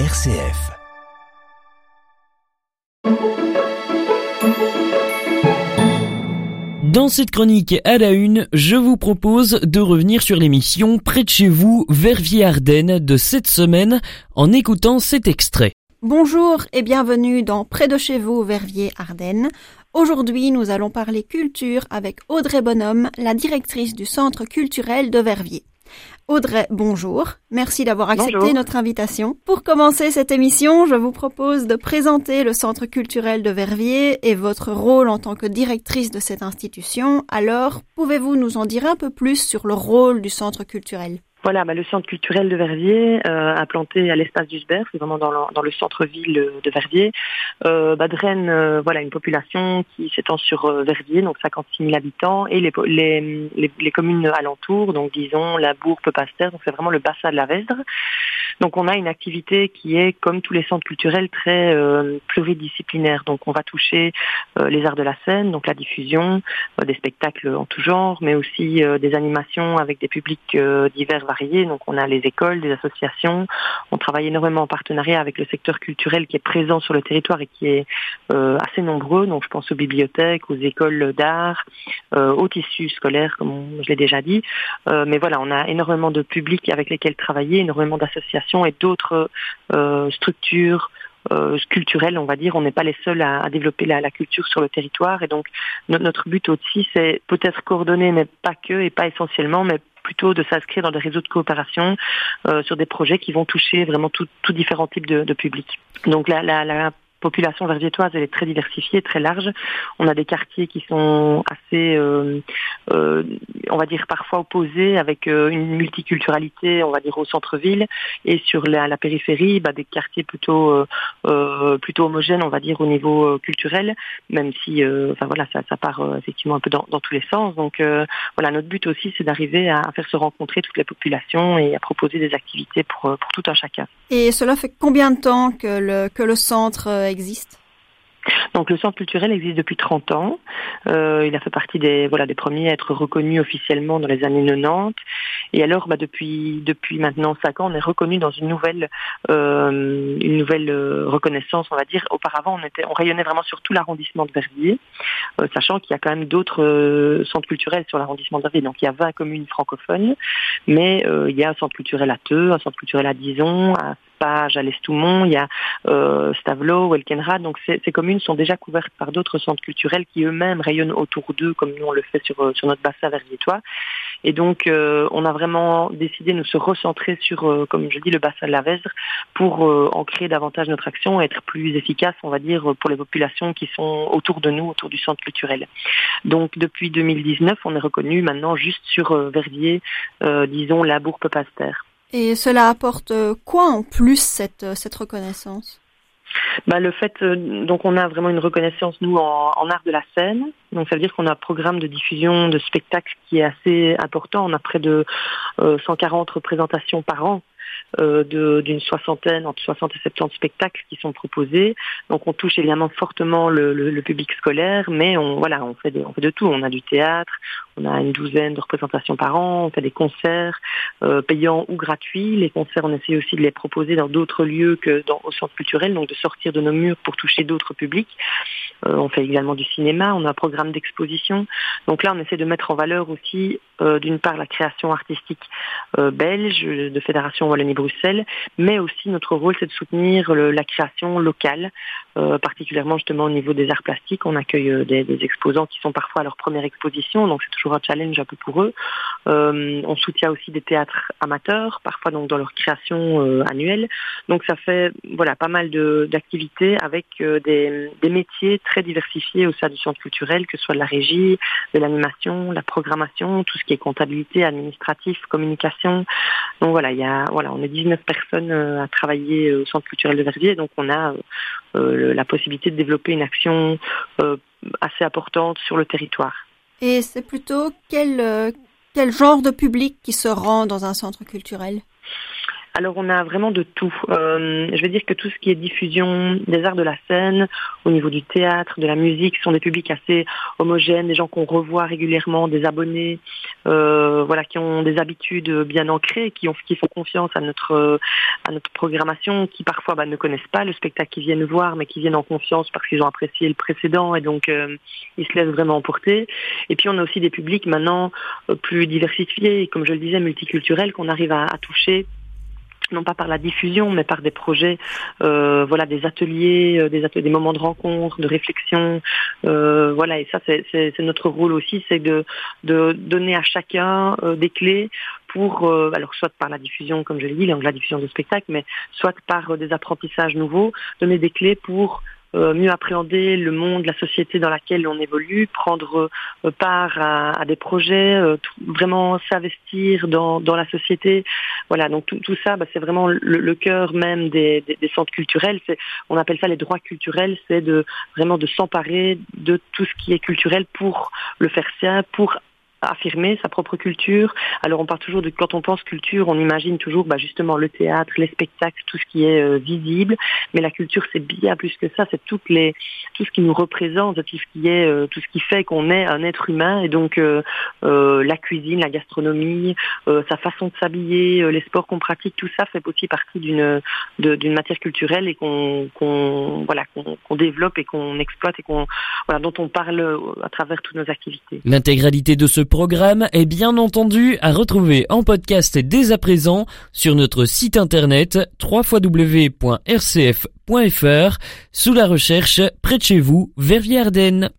RCF. Dans cette chronique à la une, je vous propose de revenir sur l'émission Près de chez vous, Verviers-Ardennes de cette semaine en écoutant cet extrait. Bonjour et bienvenue dans Près de chez vous, Verviers-Ardennes. Aujourd'hui, nous allons parler culture avec Audrey Bonhomme, la directrice du Centre culturel de Verviers. Audrey, bonjour. Merci d'avoir accepté notre invitation. Pour commencer cette émission, je vous propose de présenter le Centre culturel de Verviers et votre rôle en tant que directrice de cette institution. Alors, pouvez-vous nous en dire un peu plus sur le rôle du Centre culturel? Voilà, bah, le centre culturel de Verviers, euh, implanté à l'espace d'Usberg, c'est vraiment dans le, centre-ville de Verviers, euh, bah, euh, voilà, une population qui s'étend sur euh, Verviers, donc 56 000 habitants, et les, communes alentours, donc disons la Bourg, Peupaster, donc c'est vraiment le bassin de la Vesdre. Donc on a une activité qui est, comme tous les centres culturels, très euh, pluridisciplinaire. Donc on va toucher les arts de la scène, donc la diffusion, des spectacles en tout genre, mais aussi des animations avec des publics divers donc on a les écoles, des associations. On travaille énormément en partenariat avec le secteur culturel qui est présent sur le territoire et qui est euh, assez nombreux. Donc je pense aux bibliothèques, aux écoles d'art, euh, aux tissus scolaires, comme je l'ai déjà dit. Euh, mais voilà, on a énormément de publics avec lesquels travailler, énormément d'associations et d'autres structures. culturelles, on va dire. On n'est pas les seuls à, développer la, culture sur le territoire. Et donc, notre but aussi, c'est peut-être coordonner, mais pas que, et pas essentiellement, mais plutôt de s'inscrire dans des réseaux de coopération euh, sur des projets qui vont toucher vraiment tout, différents types de, de publics. Donc la population verviétoise, elle est très diversifiée, très large. On a des quartiers qui sont assez, euh, euh, on va dire parfois opposés, avec euh, une multiculturalité, on va dire au centre-ville, et sur la, périphérie, bah, des quartiers plutôt plutôt homogènes, on va dire au niveau culturel, même si, enfin voilà, ça, part effectivement un peu dans, tous les sens. Donc voilà, notre but aussi, c'est d'arriver à, faire se rencontrer toutes les populations et à proposer des activités pour pour tout un chacun. Et cela fait combien de temps que le que le centre existe? Donc le centre culturel existe depuis 30 ans. Euh, il a fait partie des voilà des premiers à être reconnu officiellement dans les années 90. Et alors bah, depuis depuis maintenant 5 ans, on est reconnu dans une nouvelle euh, une nouvelle euh, reconnaissance, on va dire. Auparavant, on rayonnait vraiment sur tout l'arrondissement de Verviers, sachant qu'il y a quand même d'autres centres culturels sur l'arrondissement de Verviers. Donc il y a 20 communes francophones, mais il y a un centre culturel à Teux, un centre culturel à Dison, à à l'Estoumont, il y a euh, Stavelot, Welkenrad. Donc ces, communes sont déjà couvertes par d'autres centres culturels qui eux-mêmes rayonnent autour d'eux, comme nous on le fait sur, euh, notre bassin verviétois. Et donc euh, on a vraiment décidé de se recentrer sur, euh, comme je dis, le bassin de la Vesdre pour ancrer davantage notre action et être plus efficace, on va dire, pour les populations qui sont autour de nous, autour du centre culturel. Donc depuis 2019, on est reconnu maintenant juste sur Verviers, disons, la Bourg-Pepaster. Et cela apporte euh, quoi en plus cette, euh, cette reconnaissance? Bah, le fait, euh, donc on a vraiment une reconnaissance nous en, art de la scène. Donc ça veut dire qu'on a un programme de diffusion de spectacles qui est assez important. On a près de 140 représentations par an d'une soixantaine, entre 60 et 70 spectacles qui sont proposés. Donc on touche évidemment fortement le, public scolaire, mais on voilà, on fait, de, on fait de tout. On a du théâtre, on a une douzaine de représentations par an, on fait des concerts euh, payants ou gratuits. Les concerts, on essaie aussi de les proposer dans d'autres lieux que dans, au centre culturel, donc de sortir de nos murs pour toucher d'autres publics. Euh, on fait également du cinéma, on a un programme d'exposition. Donc là, on essaie de mettre en valeur aussi, euh, d'une part, la création artistique euh, belge de Fédération Wallonie-Bruxelles, mais aussi notre rôle, c'est de soutenir la création locale, particulièrement justement au niveau des arts plastiques. On accueille des, des, exposants qui sont parfois à leur première exposition, donc c'est toujours un challenge un peu pour eux. On soutient aussi des théâtres amateurs, parfois donc dans leur création annuelle. Donc ça fait voilà pas mal d'activités avec des, des métiers très diversifié au sein du centre culturel, que ce soit de la régie, de l'animation, la programmation, tout ce qui est comptabilité, administratif, communication. Donc voilà, il y a, voilà, on est 19 personnes euh, à travailler au centre culturel de Verviers, donc on a euh, la possibilité de développer une action euh, assez importante sur le territoire. Et c'est plutôt quel, quel genre de public qui se rend dans un centre culturel? Alors on a vraiment de tout. Euh, je vais dire que tout ce qui est diffusion des arts de la scène, au niveau du théâtre, de la musique, sont des publics assez homogènes, des gens qu'on revoit régulièrement, des abonnés, euh, voilà, qui ont des habitudes bien ancrées, qui, ont, qui font confiance à notre à notre programmation, qui parfois bah, ne connaissent pas le spectacle qu'ils viennent voir, mais qui viennent en confiance parce qu'ils ont apprécié le précédent et donc euh, ils se laissent vraiment emporter. Et puis on a aussi des publics maintenant plus diversifiés, comme je le disais, multiculturels, qu'on arrive à toucher non pas par la diffusion, mais par des projets, euh, voilà, des ateliers, euh, des, ateliers, des moments de rencontre, de réflexion, euh, voilà. Et ça, c'est notre rôle aussi, c'est de, de donner à chacun des clés pour, alors soit par la diffusion, comme je l'ai dit, la diffusion de spectacle, mais soit par des apprentissages nouveaux, donner des clés pour euh, mieux appréhender le monde, la société dans laquelle on évolue, prendre euh, part à, des projets, euh, vraiment s'investir dans, la société. Voilà, donc tout, ça, bah, c'est vraiment le, cœur même des, centres culturels. on appelle ça les droits culturels, c'est de vraiment de s'emparer de tout ce qui est culturel pour le faire sien, pour affirmer sa propre culture. Alors on parle toujours de quand on pense culture, on imagine toujours bah, justement le théâtre, les spectacles, tout ce qui est euh, visible. Mais la culture c'est bien plus que ça, c'est toutes les tout ce qui nous représente, tout ce qui est euh, tout ce qui fait qu'on est un être humain. Et donc euh, la cuisine, la gastronomie, sa façon de s'habiller, les sports qu'on pratique, tout ça fait aussi partie d'une d'une matière culturelle et qu'on voilà qu'on développe et qu'on exploite et qu'on voilà dont on parle à travers toutes nos activités. L'intégralité de ce programme est bien entendu à retrouver en podcast dès à présent sur notre site internet www.rcf.fr sous la recherche près de chez vous, Verviers-Ardennes.